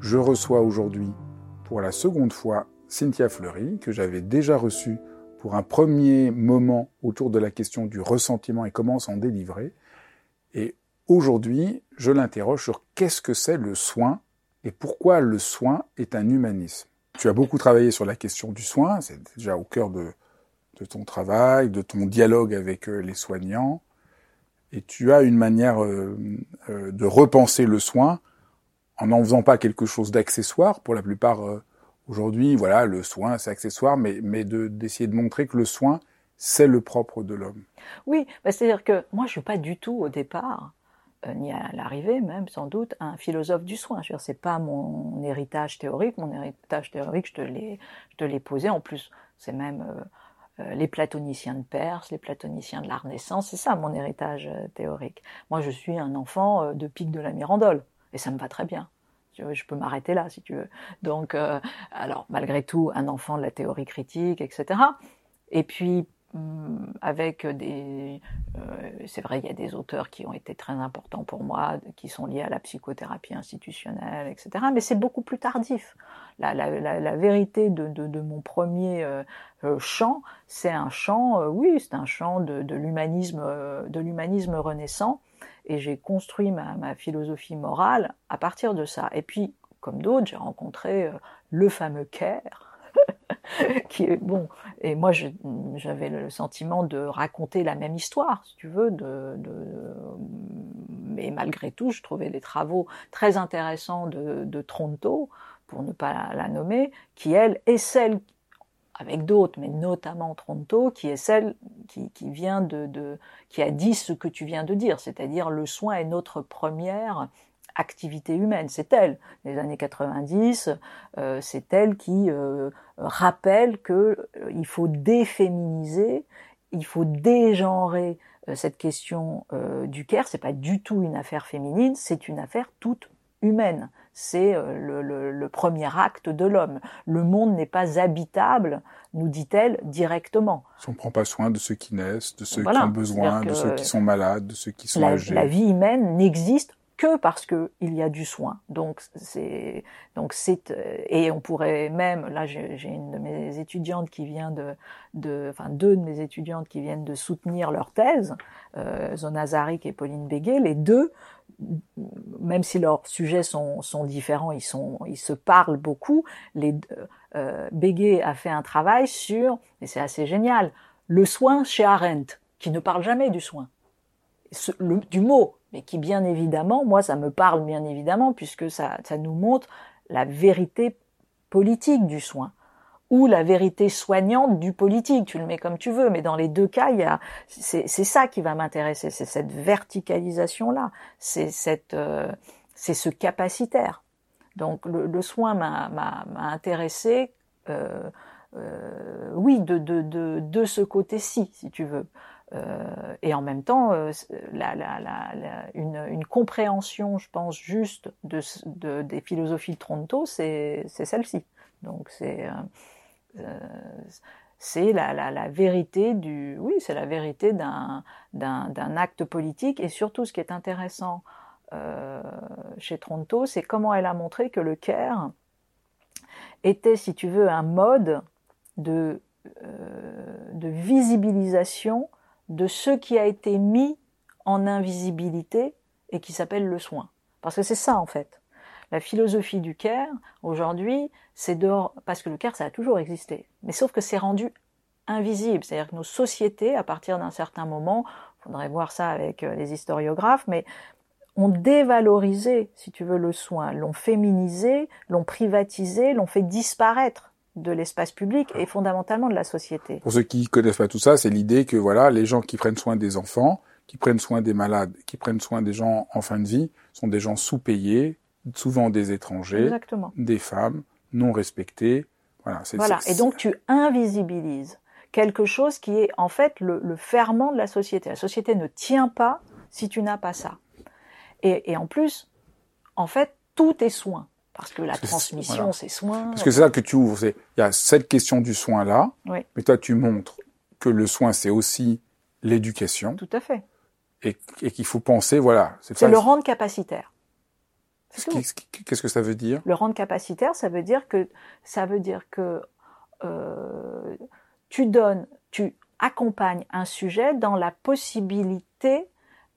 Je reçois aujourd'hui pour la seconde fois Cynthia Fleury, que j'avais déjà reçue pour un premier moment autour de la question du ressentiment et comment s'en délivrer. Et aujourd'hui, je l'interroge sur qu'est-ce que c'est le soin et pourquoi le soin est un humanisme. Tu as beaucoup travaillé sur la question du soin, c'est déjà au cœur de, ton travail, de ton dialogue avec euh, les soignants, et tu as une manière euh, euh, de repenser le soin en n'en faisant pas quelque chose d'accessoire. Pour la plupart, euh, aujourd'hui, voilà, le soin, c'est accessoire, mais, mais d'essayer de, montrer que le soin, c'est le propre de l'homme. Oui, bah, c'est-à-dire que moi, je suis pas du tout au départ, euh, ni à l'arrivée même, sans doute, un philosophe du soin. Je c'est pas mon héritage théorique. Mon héritage théorique, je te l'ai, je te l'ai posé. En plus, c'est même euh, les platoniciens de Perse, les platoniciens de la Renaissance. C'est ça mon héritage théorique. Moi, je suis un enfant de Pic de la Mirandole. Et ça me va très bien. Je peux m'arrêter là, si tu veux. Donc, euh, alors, malgré tout, un enfant de la théorie critique, etc. Et puis, hum, avec des... Euh, c'est vrai, il y a des auteurs qui ont été très importants pour moi, qui sont liés à la psychothérapie institutionnelle, etc. Mais c'est beaucoup plus tardif. La, vérité de, mon premier euh, chant, c'est un chant, oui, c'est un chant de, de l'humanisme renaissant et j'ai construit ma, philosophie morale à partir de ça. Et puis, comme d'autres, j'ai rencontré euh, le fameux Caire, qui est bon. Et moi, j'avais le sentiment de raconter la même histoire, si tu veux. De, mais malgré tout, je trouvais les travaux très intéressants de, de Tronto, pour ne pas la nommer, qui elle est celle avec d'autres, mais notamment Tronto, qui est celle qui, vient de, qui a dit ce que tu viens de dire, c'est-à-dire le soin est notre première activité humaine. C'est elle, les années 90, euh, c'est elle qui euh, rappelle que euh, il faut déféminiser, il faut dégenrer cette question du care. C'est pas du tout une affaire féminine, c'est une affaire toute humaine c'est euh, le, premier acte de l'homme. Le monde n'est pas habitable, nous dit-elle directement. Si on ne prend pas soin de ceux qui naissent, de ceux qui ont besoin, de ceux qui sont malades, de ceux qui sont la, âgés. La vie humaine n'existe que parce que il y a du soin. Donc c'est donc c'est euh, et on pourrait même là j'ai une de mes étudiantes qui vient de de enfin deux de mes étudiantes qui viennent de soutenir leur thèse, euh, Zona Zarik et Pauline Béguet, les deux même si leurs sujets sont, différents, ils, se parlent beaucoup. Les, euh, Béguet a fait un travail sur, et c'est assez génial, le soin chez Arendt, qui ne parle jamais du soin, du mot, mais qui bien évidemment, moi ça me parle bien évidemment, puisque ça nous montre la vérité politique du soin ou la vérité soignante du politique. Tu le mets comme tu veux, mais dans les deux cas, il y a, c'est, ça qui va m'intéresser, c'est cette verticalisation-là, c'est cette, euh, c'est ce capacitaire. Donc le, soin m'a, m'a, intéressé, euh, euh, oui, de, de, de, de ce côté-ci, si tu veux. Euh, et en même temps, euh, la, la, la, une, une, compréhension, je pense, juste de, de des philosophies de Tronto, c'est, c'est celle-ci. Donc c'est euh, c'est la, vérité du, oui, c'est la vérité d'un, acte politique et surtout ce qui est intéressant euh, chez Tronto, c'est comment elle a montré que le CARE était, si tu veux, un mode de, euh, de visibilisation de ce qui a été mis en invisibilité et qui s'appelle le soin. Parce que c'est ça en fait. La philosophie du care, aujourd'hui, c'est de... Parce que le care, ça a toujours existé. Mais sauf que c'est rendu invisibles. C'est-à-dire que nos sociétés, à partir d'un certain moment, faudrait voir ça avec euh, les historiographes, mais ont dévalorisé, si tu veux, le soin, l'ont féminisé, l'ont privatisé, l'ont fait disparaître de l'espace public et fondamentalement de la société. Pour ceux qui connaissent pas tout ça, c'est l'idée que voilà, les gens qui prennent soin des enfants, qui prennent soin des malades, qui prennent soin des gens en fin de vie, sont des gens sous-payés, souvent des étrangers, Exactement. des femmes non respectées. Voilà. Voilà. Et donc tu invisibilises quelque chose qui est en fait le, le ferment de la société. La société ne tient pas si tu n'as pas ça. Et, et en plus, en fait, tout est soin. Parce que la Parce transmission, voilà. c'est soin. Parce que c'est ça que tu ouvres. Il y a cette question du soin là, Oui. mais toi tu montres que le soin c'est aussi l'éducation Tout à fait. et, et qu'il faut penser voilà. C'est le rendre capacitaire. Qu'est-ce que ça veut dire? Le rendre capacitaire, ça veut dire que ça veut dire que euh, tu donnes, tu accompagnes un sujet dans la possibilité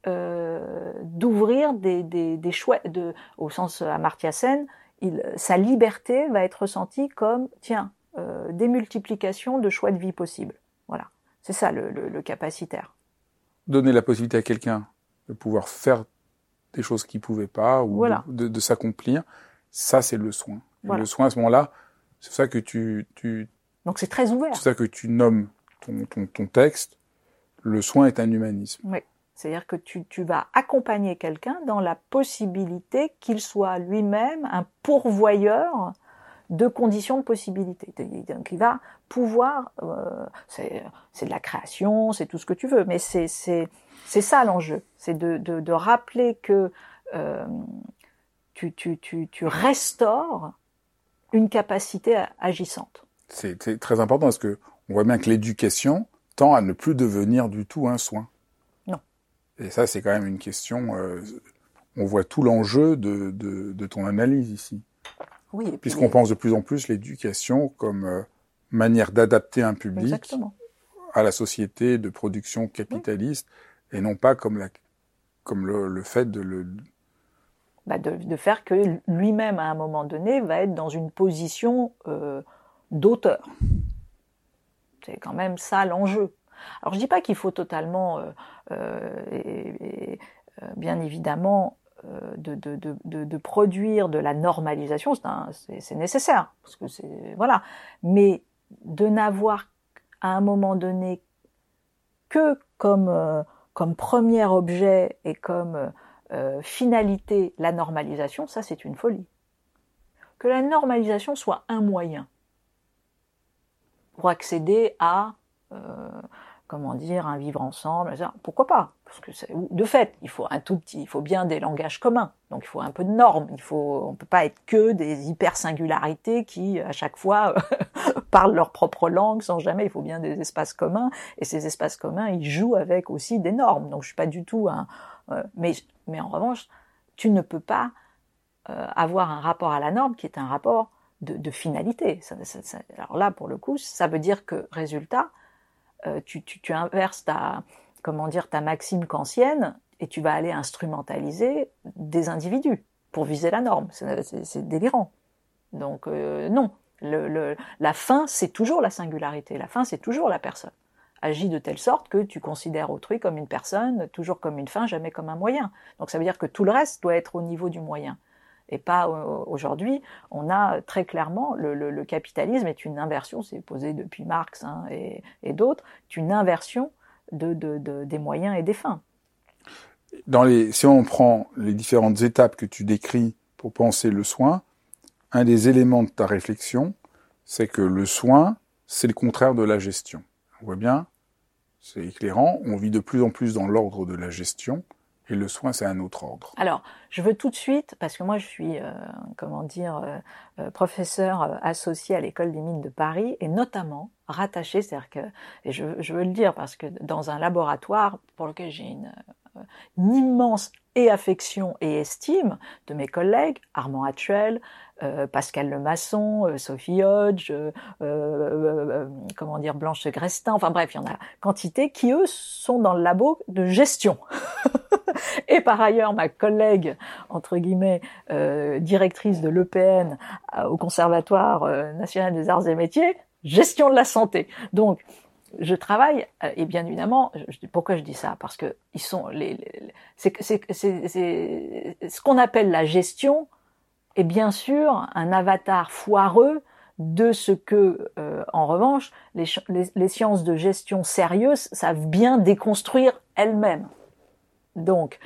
euh, d'ouvrir des, des, des choix, de, au sens Amartya Sen, il, sa liberté va être ressentie comme tiens euh, démultiplication de choix de vie possibles. Voilà, c'est ça le, le, le capacitaire. Donner la possibilité à quelqu'un de pouvoir faire des choses qu'il pouvait pas ou Voilà. de, de, de s'accomplir, ça c'est le soin. Voilà. Le soin à ce moment-là, c'est ça que tu, tu Donc c'est très ouvert. c'est ça que tu nommes ton, ton, ton texte. Le soin est un humanisme. Oui. C'est-à-dire que tu, tu vas accompagner quelqu'un dans la possibilité qu'il soit lui-même un pourvoyeur de conditions de possibilité. Donc il va pouvoir, euh, c'est de la création, c'est tout ce que tu veux, mais c'est ça l'enjeu, c'est de, de, de rappeler que euh, tu, tu, tu, tu restaures une capacité agissante. C'est c'est très important parce que on voit bien que l'éducation tend à ne plus devenir du tout un soin. Non. Et ça, c'est quand même une question. euh, on voit tout l'enjeu de, de, de ton analyse ici, Oui, puisqu'on pense de plus en plus l'éducation comme euh, manière d'adapter un public Exactement. à la société de production capitaliste et non pas comme la comme le, le fait de le bah, de, de, faire que lui-même, à un moment donné, va être dans une position euh, d'auteur. C'est quand même ça l'enjeu. Alors je dis pas qu'il faut totalement, euh, euh, et, et, bien évidemment, de, de, de, de, produire de la normalisation, c'est nécessaire, parce que c'est voilà. Mais de n'avoir à un moment donné que comme comme premier objet et comme euh, finalité la normalisation, ça c'est une folie. Que la normalisation soit un moyen pour accéder à, euh, comment dire, un vivre ensemble, pourquoi pas? Parce que de fait, il faut un tout petit, il faut bien des langages communs, donc il faut un peu de normes. Il faut, on peut pas être que des hyper singularités qui à chaque fois parlent leur propre langue sans jamais. Il faut bien des espaces communs, et ces espaces communs, ils jouent avec aussi des normes. Donc je suis pas du tout un, euh, mais mais en revanche, tu ne peux pas euh, avoir un rapport à la norme qui est un rapport de, finalité. Alors là, pour le coup, ça veut dire que, résultat, tu, tu, inverses ta, comment dire, ta maxime kantienne et tu vas aller instrumentaliser des individus pour viser la norme. C'est délirant. Donc euh, non, la fin, c'est toujours la singularité. La fin, c'est toujours la personne. Agis de telle sorte que tu considères autrui comme une personne, toujours comme une fin, jamais comme un moyen. Donc ça veut dire que tout le reste doit être au niveau du moyen et pas aujourd'hui. On a très clairement le, capitalisme est une inversion, c'est posé depuis Marx hein, et, d'autres, une inversion de, de, de, des moyens et des fins. Dans les, si on prend les différentes étapes que tu décris pour penser le soin, un des éléments de ta réflexion, c'est que le soin, c'est le contraire de la gestion. On voit bien, c'est éclairant. On vit de plus en plus dans l'ordre de la gestion. Le soin, c'est un autre ordre. Alors, je veux tout de suite, parce que moi, je suis, euh, comment dire, euh, professeur euh, associé à l'école des mines de Paris, et notamment rattaché, c'est-à-dire que, et je, veux le dire, parce que dans un laboratoire pour lequel j'ai une, immense et affection et estime de mes collègues, Armand Hatchuel, euh, Pascal Lemasson, euh, Sophie Hodge, comment dire, Blanche Grestin, enfin bref, il y en a quantité qui, eux, sont dans le labo de gestion. Et par ailleurs, ma collègue, entre guillemets, euh, directrice de l'EPN au Conservatoire euh, national des arts et métiers, gestion de la santé. Donc, je travaille euh, et bien évidemment, je, pourquoi je dis ça? Parce que ils sont les, les c'est ce qu'on appelle la gestion est bien sûr un avatar foireux de ce que, euh, en revanche, les, sciences de gestion sérieuses savent bien déconstruire elles-mêmes. Donc,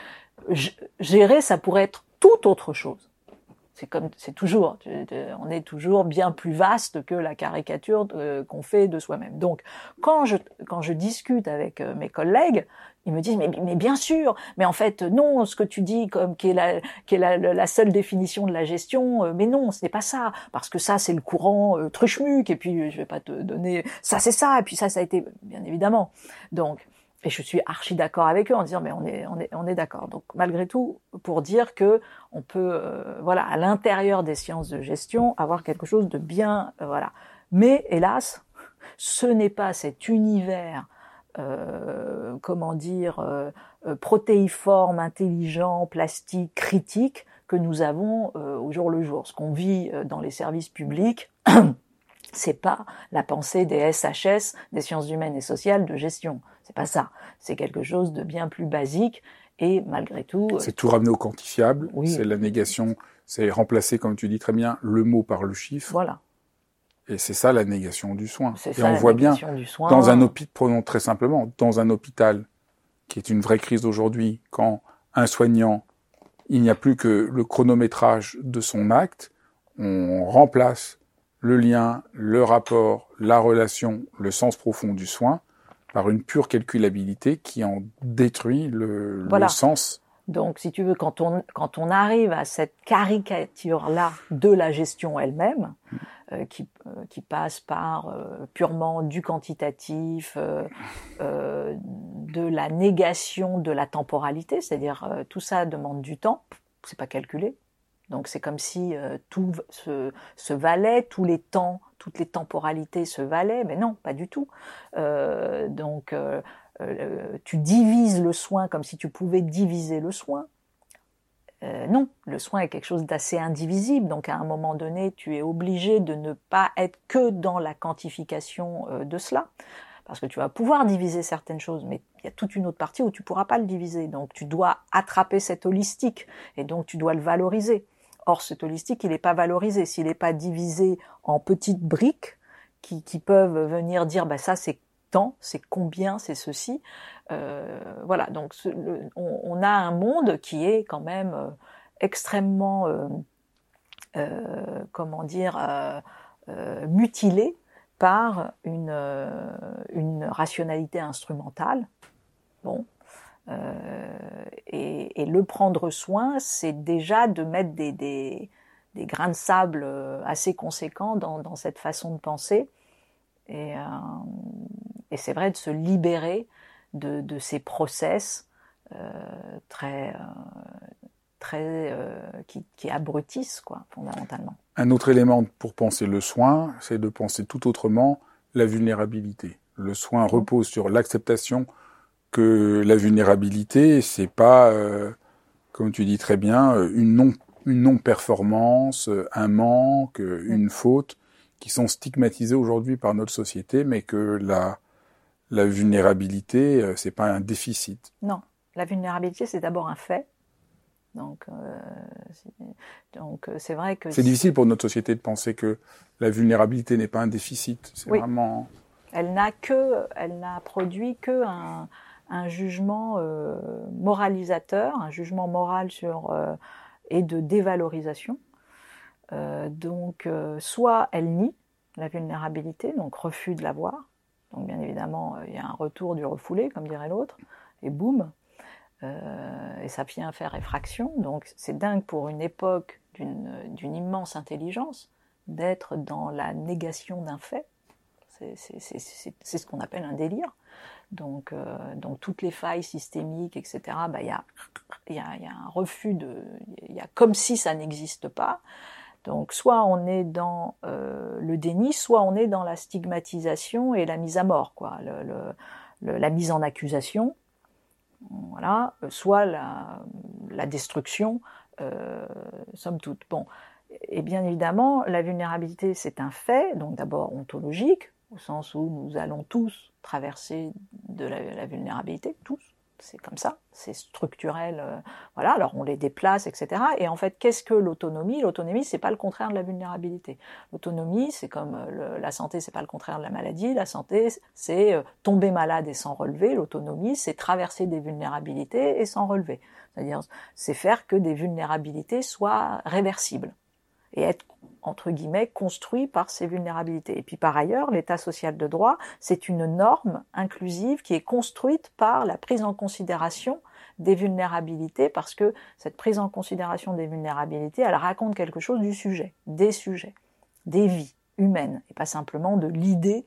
gérer, ça pourrait être tout autre chose c'est comme c'est toujours, on est toujours bien plus vaste que la caricature qu'on fait de soi-même. Donc, quand je quand je discute avec euh, mes collègues, ils me disent mais, bien sûr, mais en fait non, ce que tu dis comme qui est la qui est la, la seule définition de la gestion, euh, mais non, ce n'est pas ça, parce que ça c'est le courant euh, et puis je vais pas te donner ça c'est ça et puis ça ça a été bien évidemment. Donc et je suis archi d'accord avec eux en disant mais on est on est on est d'accord. Donc malgré tout pour dire que on peut euh, voilà à l'intérieur des sciences de gestion avoir quelque chose de bien euh, voilà. Mais hélas, ce n'est pas cet univers euh, comment dire euh, protéiforme, intelligent, plastique, critique que nous avons au jour le jour. Ce qu'on vit dans les services publics c'est pas la pensée des SHS, des sciences humaines et sociales de gestion. C'est pas ça. C'est quelque chose de bien plus basique et malgré tout. Euh, c'est tout ramener au quantifiable. C'est la négation. C'est remplacer, comme tu dis très bien, le mot par le chiffre. Voilà. Et c'est ça la négation du soin. Et on voit bien dans un hôpital, prenons très simplement, dans un hôpital qui est une vraie crise aujourd'hui, quand un soignant, il n'y a plus que le chronométrage de son acte, on remplace le lien, le rapport, la relation, le sens profond du soin par une pure calculabilité qui en détruit le, sens. Donc, si tu veux, quand on, quand on arrive à cette caricature-là de la gestion elle-même, euh, qui, euh, qui passe par euh, purement du quantitatif, de la négation de la temporalité, c'est-à-dire tout ça demande du temps, c'est pas calculé, donc c'est comme si euh, tout se, valait, tous les temps, toutes les temporalités se valaient, mais non, pas du tout. Euh, donc euh, tu divises le soin comme si tu pouvais diviser le soin. non, le soin est quelque chose d'assez indivisible, donc à un moment donné, tu es obligé de ne pas être que dans la quantification de cela parce que tu vas pouvoir diviser certaines choses, mais il y a toute une autre partie où tu pourras pas le diviser. Donc tu dois attraper cet holistique et donc tu dois le valoriser. Or, cet holistique, il n'est pas valorisé. S'il n'est pas divisé en petites briques qui, peuvent venir dire, bah, ça c'est tant, c'est combien, c'est ceci. Euh, voilà, donc on, a un monde qui est quand même euh, extrêmement, euh, comment dire, mutilé par une, une rationalité instrumentale. Bon, et, et, le prendre soin, c'est déjà de mettre des, des, grains de sable euh, assez conséquents dans, dans cette façon de penser. Et, euh, et c'est vrai de se libérer de, de ces process euh, très, très qui, qui, abrutissent, quoi, fondamentalement. Un autre élément pour penser le soin, c'est de penser tout autrement la vulnérabilité. Le soin repose sur l'acceptation que la vulnérabilité, c'est pas, euh, comme tu dis très bien, euh, une non une non-performance, euh, un manque, une faute, qui sont stigmatisés aujourd'hui par notre société, mais que la la vulnérabilité, c'est pas un déficit. Non, la vulnérabilité, c'est d'abord un fait. Donc, donc c'est vrai que c'est difficile pour notre société de penser que la vulnérabilité n'est pas un déficit. C'est vraiment. Elle n'a que, elle n'a produit que un, un jugement euh, moralisateur, un jugement moral euh, et de dévalorisation. Euh, donc, soit elle nie la vulnérabilité, donc refus de la voir. Donc, bien évidemment, il y a un retour du refoulé, comme dirait l'autre, et boum, et ça vient faire effraction. Donc, c'est dingue pour une époque d'une immense intelligence d'être dans la négation d'un fait. C'est ce qu'on appelle un délire. Donc, euh, donc toutes les failles systémiques, etc. Bah, il y a, y, a, y a un refus de, il y a comme si ça n'existe pas. Donc, soit on est dans euh, le déni, soit on est dans la stigmatisation et la mise à mort, quoi, la mise en accusation, voilà, soit la, la destruction, euh, somme toute. Bon, et bien évidemment, la vulnérabilité, c'est un fait, donc d'abord ontologique, au sens où nous allons tous traverser de la vulnérabilité, tous c'est comme ça, c'est structurel. Euh, voilà, alors on les déplace, etc. Et en fait, qu'est-ce que l'autonomie? L'autonomie, c'est pas le contraire de la vulnérabilité. L'autonomie, c'est comme euh, la santé, c'est pas le contraire de la maladie. La santé, c'est euh, tomber malade et s'en relever. L'autonomie, c'est traverser des vulnérabilités et s'en relever. C'est-à-dire, c'est faire que des vulnérabilités soient réversibles et être entre guillemets construit par ces vulnérabilités. Et puis par ailleurs, l'état social de droit, c'est une norme inclusive qui est construite par la prise en considération des vulnérabilités parce que cette prise en considération des vulnérabilités, elle raconte quelque chose du sujet, des sujets, des vies humaines et pas simplement de l'idée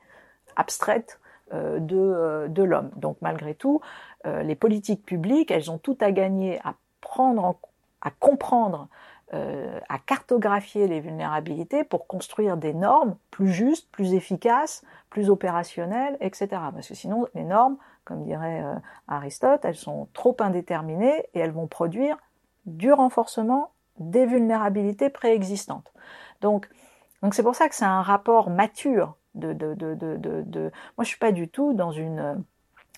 abstraite euh, de, euh, de l'homme. Donc malgré tout, euh, les politiques publiques, elles ont tout à gagner à prendre à comprendre euh, à cartographier les vulnérabilités pour construire des normes plus justes, plus efficaces, plus opérationnelles, etc. Parce que sinon, les normes, comme dirait euh, Aristote, elles sont trop indéterminées et elles vont produire du renforcement des vulnérabilités préexistantes. Donc, donc c'est pour ça que c'est un rapport mature de, de, de, de, Moi, je suis pas du tout dans une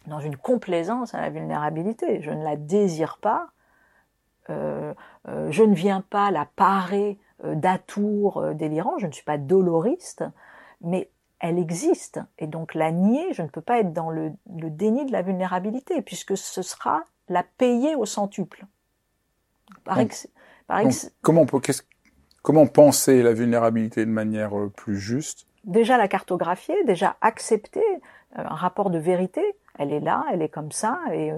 dans une complaisance à la vulnérabilité. Je ne la désire pas. Euh, euh, je ne viens pas la parer euh, d'atours délirants, je ne suis pas doloriste, mais elle existe. Et donc la nier, je ne peux pas être dans le, déni de la vulnérabilité, puisque ce sera la payer au centuple. comment, comment penser la vulnérabilité de manière plus juste? Déjà la cartographier, déjà accepter un rapport de vérité. Elle est là, elle est comme ça, et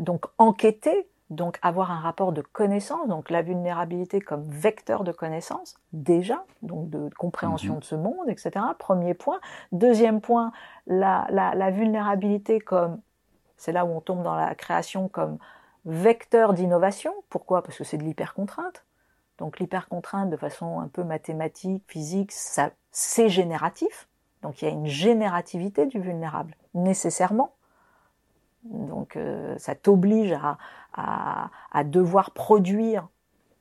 donc enquêter donc avoir un rapport de connaissance, donc la vulnérabilité comme vecteur de connaissance, déjà, donc de compréhension mhm. de ce monde, etc. Premier point. Deuxième point, la, la, vulnérabilité comme, c'est là où on tombe dans la création comme vecteur d'innovation. Pourquoi? Parce que c'est de l'hypercontrainte. Donc l'hypercontrainte de façon un peu mathématique, physique, ça, c'est génératif. Donc il y a une générativité du vulnérable, nécessairement. Donc euh, ça t'oblige à, à, devoir produire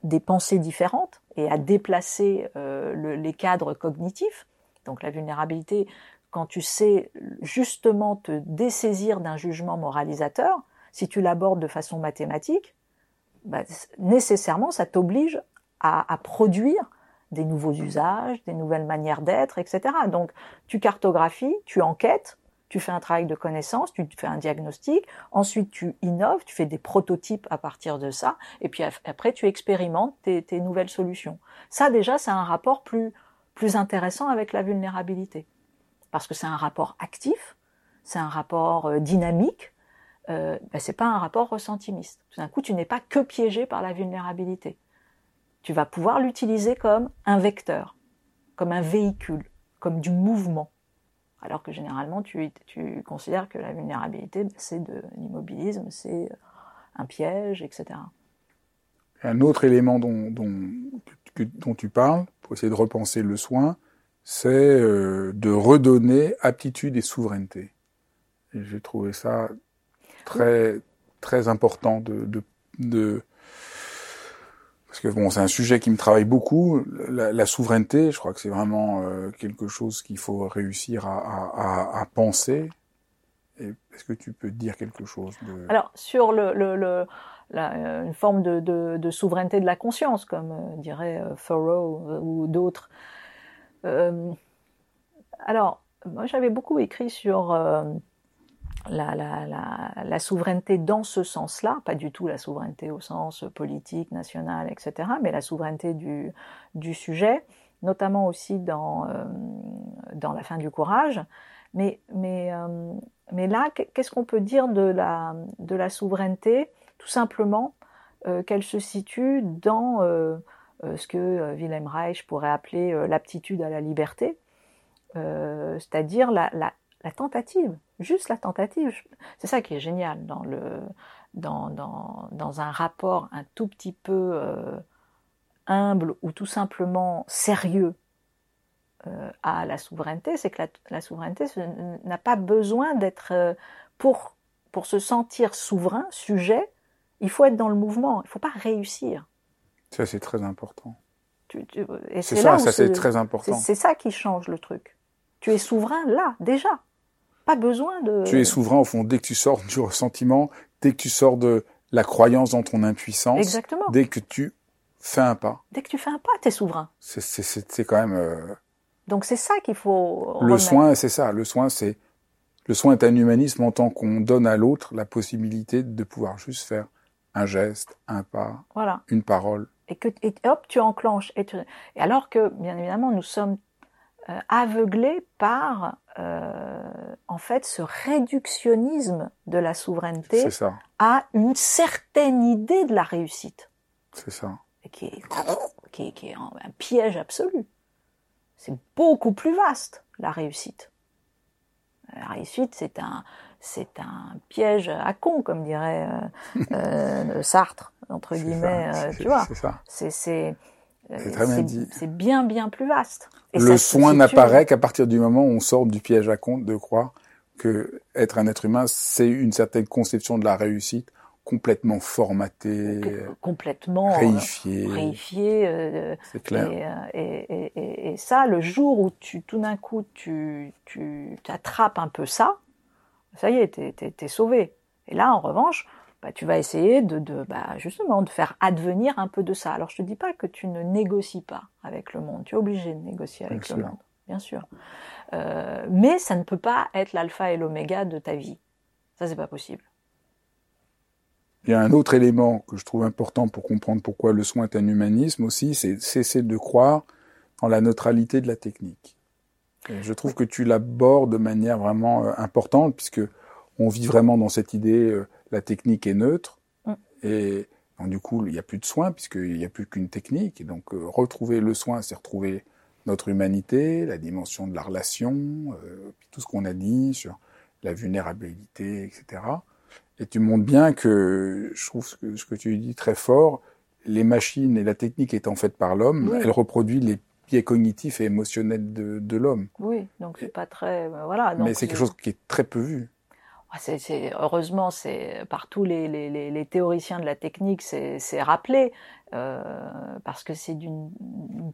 des pensées différentes et à déplacer euh, les cadres cognitifs. Donc la vulnérabilité, quand tu sais justement te dessaisir d'un jugement moralisateur, si tu l'abordes de façon mathématique, bah, nécessairement ça t'oblige à, à produire des nouveaux usages, des nouvelles manières d'être, etc. Donc tu cartographies, tu enquêtes, tu fais un travail de connaissance, tu fais un diagnostic, ensuite tu innoves, tu fais des prototypes à partir de ça, et puis après tu expérimentes tes, nouvelles solutions. Ça déjà, c'est un rapport plus, plus intéressant avec la vulnérabilité, parce que c'est un rapport actif, c'est un rapport euh, dynamique, euh, ben, c'est pas un rapport ressentimiste. Tout d'un coup, tu n'es pas que piégé par la vulnérabilité. Tu vas pouvoir l'utiliser comme un vecteur, comme un véhicule, comme du mouvement alors que généralement tu, tu considères que la vulnérabilité, c'est de l'immobilisme, c'est un piège, etc. Un autre élément dont, dont, tu parles, pour essayer de repenser le soin, c'est euh, de redonner aptitude et souveraineté. Et j'ai trouvé ça très, très important de, de parce que bon, c'est un sujet qui me travaille beaucoup. La, souveraineté, je crois que c'est vraiment euh, quelque chose qu'il faut réussir à, penser. Est-ce que tu peux dire quelque chose de... Alors sur euh, une forme de, souveraineté de la conscience, comme euh, dirait Thoreau ou d'autres. alors, moi j'avais beaucoup écrit sur la, la, la, souveraineté dans ce sens-là, pas du tout la souveraineté au sens politique, national, etc., mais la souveraineté du, du sujet, notamment aussi dans, euh, dans la fin du courage. Mais, mais, euh, mais là, qu'est-ce qu'on peut dire de la, de la souveraineté? Tout simplement euh, qu'elle se situe dans ce que Wilhelm Reich pourrait appeler l'aptitude à la liberté, c'est-à-dire la, la tentative, juste la tentative. C'est ça qui est génial dans, le, dans, dans, dans un rapport un tout petit peu euh, humble ou tout simplement sérieux euh, à la souveraineté, c'est que la, souveraineté n'a pas besoin d'être euh, pour, pour se sentir souverain, sujet, il faut être dans le mouvement, il ne faut pas réussir. Ça, c'est très important. c'est ça, ça c'est très important. C'est ça qui change le truc. Tu es souverain là, déjà. Pas besoin de... Tu es souverain au fond dès que tu sors du ressentiment, dès que tu sors de la croyance dans ton impuissance. Exactement. Dès que tu fais un pas. Dès que tu fais un pas, tu es souverain. C'est quand même... Euh, Donc c'est ça qu'il faut... Le soin, c'est ça. Le soin, c'est... Le soin est un humanisme en tant qu'on donne à l'autre la possibilité de pouvoir juste faire un geste, un pas, voilà. une parole. Et que et hop, tu enclenches. Et, tu... et alors que, bien évidemment, nous sommes euh, aveuglés par, euh, en fait, ce réductionnisme de la souveraineté à une certaine idée de la réussite. C'est ça. Et qui est, qui est, qui est un piège absolu. C'est beaucoup plus vaste, la réussite. La réussite, c'est un, c'est un piège à con, comme dirait euh, euh Sartre, entre guillemets, euh, tu vois. C'est c'est c'est bien bien plus vaste. le soin n'apparaît qu'à partir du moment où on sort du piège à con de croire que être un être humain, c'est une certaine conception de la réussite complètement formatée, complètement réifiée. réifié, euh, c'est clair. Et, et, et, et, ça, le jour où tu tout d'un coup tu tu t'attrapes un peu ça, ça y est, t'es, t'es, sauvé. Et là, en revanche, bah, tu vas essayer de, de bah, justement de faire advenir un peu de ça. Alors je te dis pas que tu ne négocies pas avec le monde, tu es obligé de négocier avec le monde, bien sûr. Euh, mais ça ne peut pas être l'alpha et l'oméga de ta vie. Ça c'est pas possible. Il y a un autre élément que je trouve important pour comprendre pourquoi le soin est un humanisme aussi, c'est cesser de croire en la neutralité de la technique. Je trouve que tu l'abordes de manière vraiment euh, importante puisque on vit vraiment dans cette idée euh, la technique est neutre mm. et donc, du coup il n'y a plus de soins puisqu'il n'y a plus qu'une technique et donc euh, retrouver le soin c'est retrouver notre humanité, la dimension de la relation, tout ce qu'on a dit sur la vulnérabilité, etc. Et tu montres bien que je trouve ce que, ce que tu dis très fort, les machines et la technique étant faites par l'homme, elles reproduisent les cognitif et émotionnel de, de l'homme. Oui, donc c'est pas très euh, voilà. Mais c'est quelque chose qui est très peu vu. C'est, heureusement, c'est par tous les, théoriciens de la technique, c'est, rappelé euh, parce que c'est d'une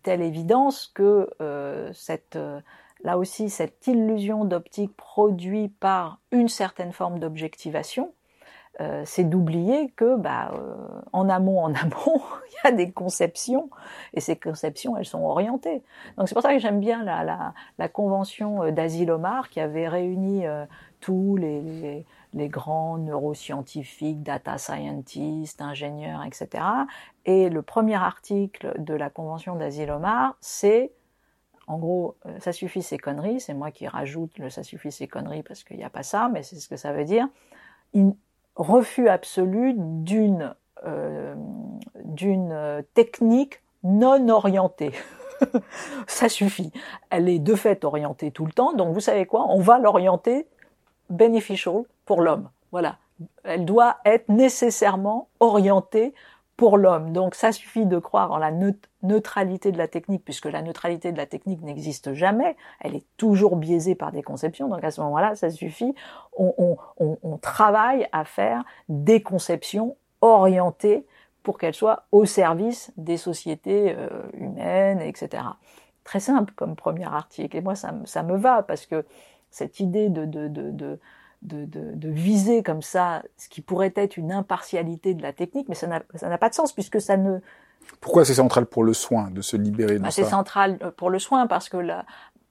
telle évidence que euh, euh, là aussi cette illusion d'optique produit par une certaine forme d'objectivation euh, c'est d'oublier que, bah, euh, en amont, en amont, il y a des conceptions, et ces conceptions, elles sont orientées. Donc c'est pour ça que j'aime bien la, la, convention euh, d'Asilomar qui avait réuni tous les, les, grands neuroscientifiques, data scientists, ingénieurs, etc. Et le premier article de la convention d'Asilomar, c'est en gros, ça suffit ces conneries, c'est moi qui rajoute le ça suffit ces conneries parce qu'il n'y a pas ça, mais c'est ce que ça veut dire refus absolu d'une euh, d'une technique non orientée. ça suffit. Elle est de fait orientée tout le temps, donc vous savez quoi? On va l'orienter beneficial pour l'homme. Voilà. Elle doit être nécessairement orientée pour l'homme. Donc ça suffit de croire en la neutralité de la technique, puisque la neutralité de la technique n'existe jamais, elle est toujours biaisée par des conceptions, donc à ce moment-là, ça suffit, on, on, on, travaille à faire des conceptions orientées pour qu'elles soient au service des sociétés euh, humaines, etc. Très simple comme premier article, et moi ça, ça me va, parce que cette idée de, de, de, de de, de, de, viser comme ça ce qui pourrait être une impartialité de la technique, mais ça n'a pas de sens puisque ça ne... Pourquoi c'est central pour le soin de se libérer de ça C'est central euh, pour le soin parce que, là,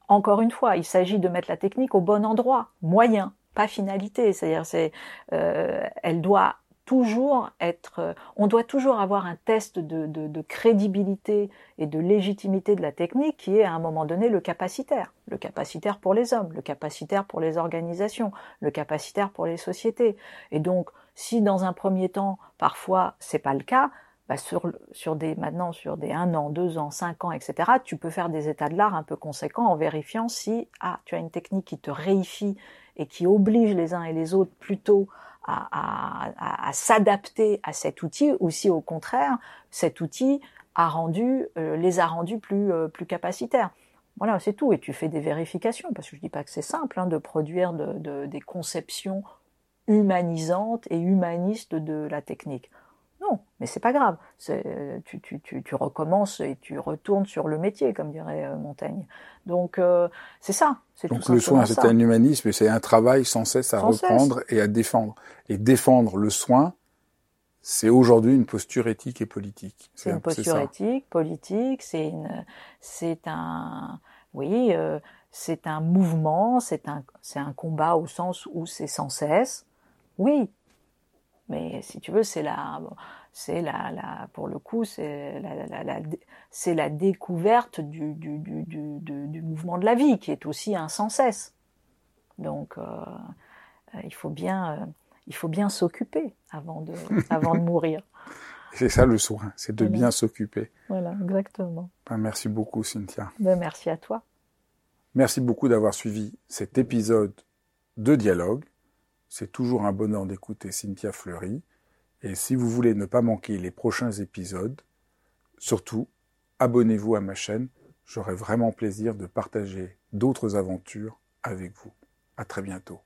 encore une fois, il s'agit de mettre la technique au bon endroit, moyen, pas finalité. C'est-à-dire, c'est, euh, elle doit toujours être, euh, on doit toujours avoir un test de, crédibilité et de légitimité de la technique qui est à un moment donné le capacitaire, le capacitaire pour les hommes, le capacitaire pour les organisations, le capacitaire pour les sociétés. Et donc, si dans un premier temps, parfois c'est pas le cas, bah sur, sur des maintenant sur des un an, deux ans, cinq ans, etc. Tu peux faire des états de l'art un peu conséquents en vérifiant si ah tu as une technique qui te réifie et qui oblige les uns et les autres plutôt à, s'adapter à cet outil ou si au contraire cet outil euh, les a rendus plus, euh, plus capacitaires. Voilà, c'est tout. Et tu fais des vérifications, parce que je dis pas que c'est simple hein, de produire de, des conceptions humanisantes et humanistes de la technique. Non, mais c'est pas grave. Tu, tu, tu, tu, recommences et tu retournes sur le métier, comme dirait euh, Montaigne. Donc euh, c'est ça. Donc le soin, c'est un humanisme, c'est un travail sans cesse à reprendre et à défendre. Et défendre le soin, c'est aujourd'hui une posture éthique et politique. C'est une posture éthique, politique. C'est un, oui, euh, c'est un mouvement, c'est un, c'est un combat au sens où c'est sans cesse. Oui, mais si tu veux, c'est la, c'est la, la, pour le coup, c'est la, la, la c'est la découverte du, du, du, du, du, mouvement de la vie qui est aussi un sans cesse. Donc, euh, euh il faut bien, euh, il faut bien s'occuper avant de, avant de mourir. C'est ça le soin, c'est de bien s'occuper. Voilà, exactement. Ben, merci beaucoup, Cynthia. Ben, merci à toi. Merci beaucoup d'avoir suivi cet épisode de dialogue. C'est toujours un bonheur d'écouter Cynthia Fleury. Et si vous voulez ne pas manquer les prochains épisodes, surtout, abonnez-vous à ma chaîne. J'aurai vraiment plaisir de partager d'autres aventures avec vous. À très bientôt.